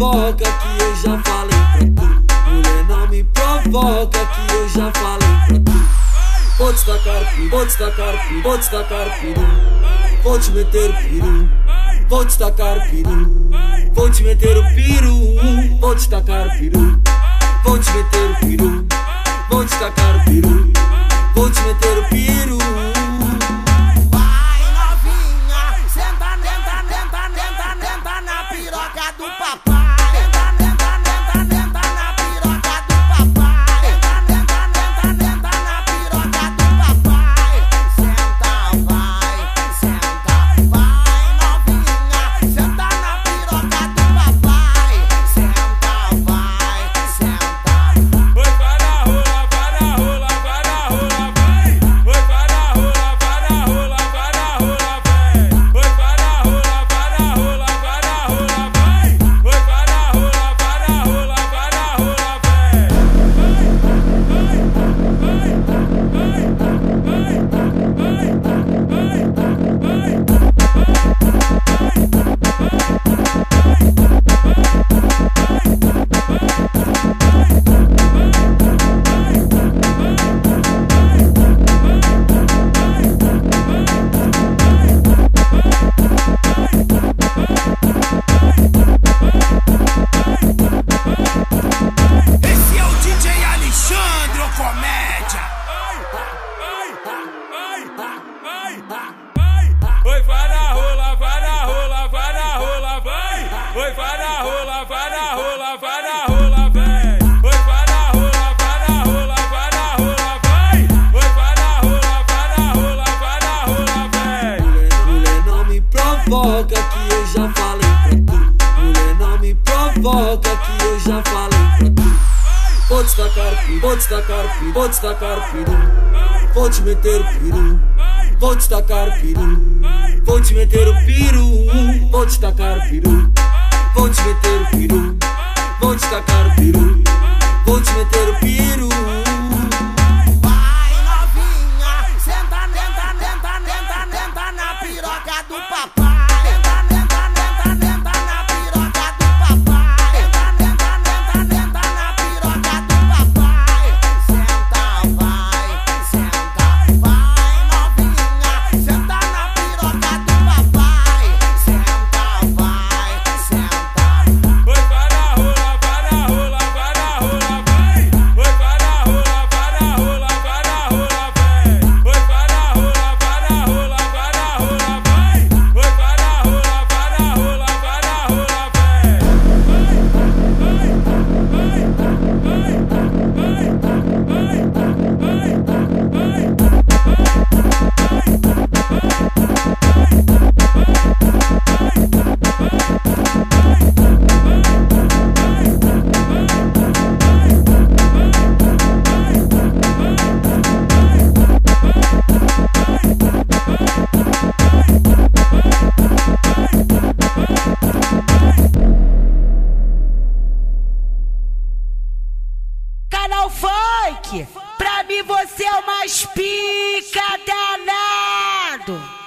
já falei pra tu. Mulher, não me provoca que eu já falei pra tu. Vou te tacar piru, vou te tacar piru, vou te tacar piru. Vou te meter piru, vou te tacar piru. Vou te meter o piru, vou te tacar piru. Vou te meter o piru, vou te tacar piru. Vou te meter o piru. Oi, vai na rola, vai na rola, vai na rola, vai. Oi, vai na rola, vai na rola, vai na rola, vai. Oi, vai na rola, vai na rola, vai na rola, vai. Oi, vai rola, vai rola, vai. Mulher, não me provoca que eu já falei pra tu. Mulher, não me provoca que eu já falei pra tu. Vou te tacar piru, vou te tacar piru, vou te tacar piru. Vou te meter o piru, vou te tacar piru. Vou te meter o piru, vou te tacar piru. Vou te meter o piru, vou te tacar o piru. Vou te meter o piru. Vai novinha, senta, nenta, nenta, nenta, nenta na piroca do papai. Pra mim você é o mais pica danado.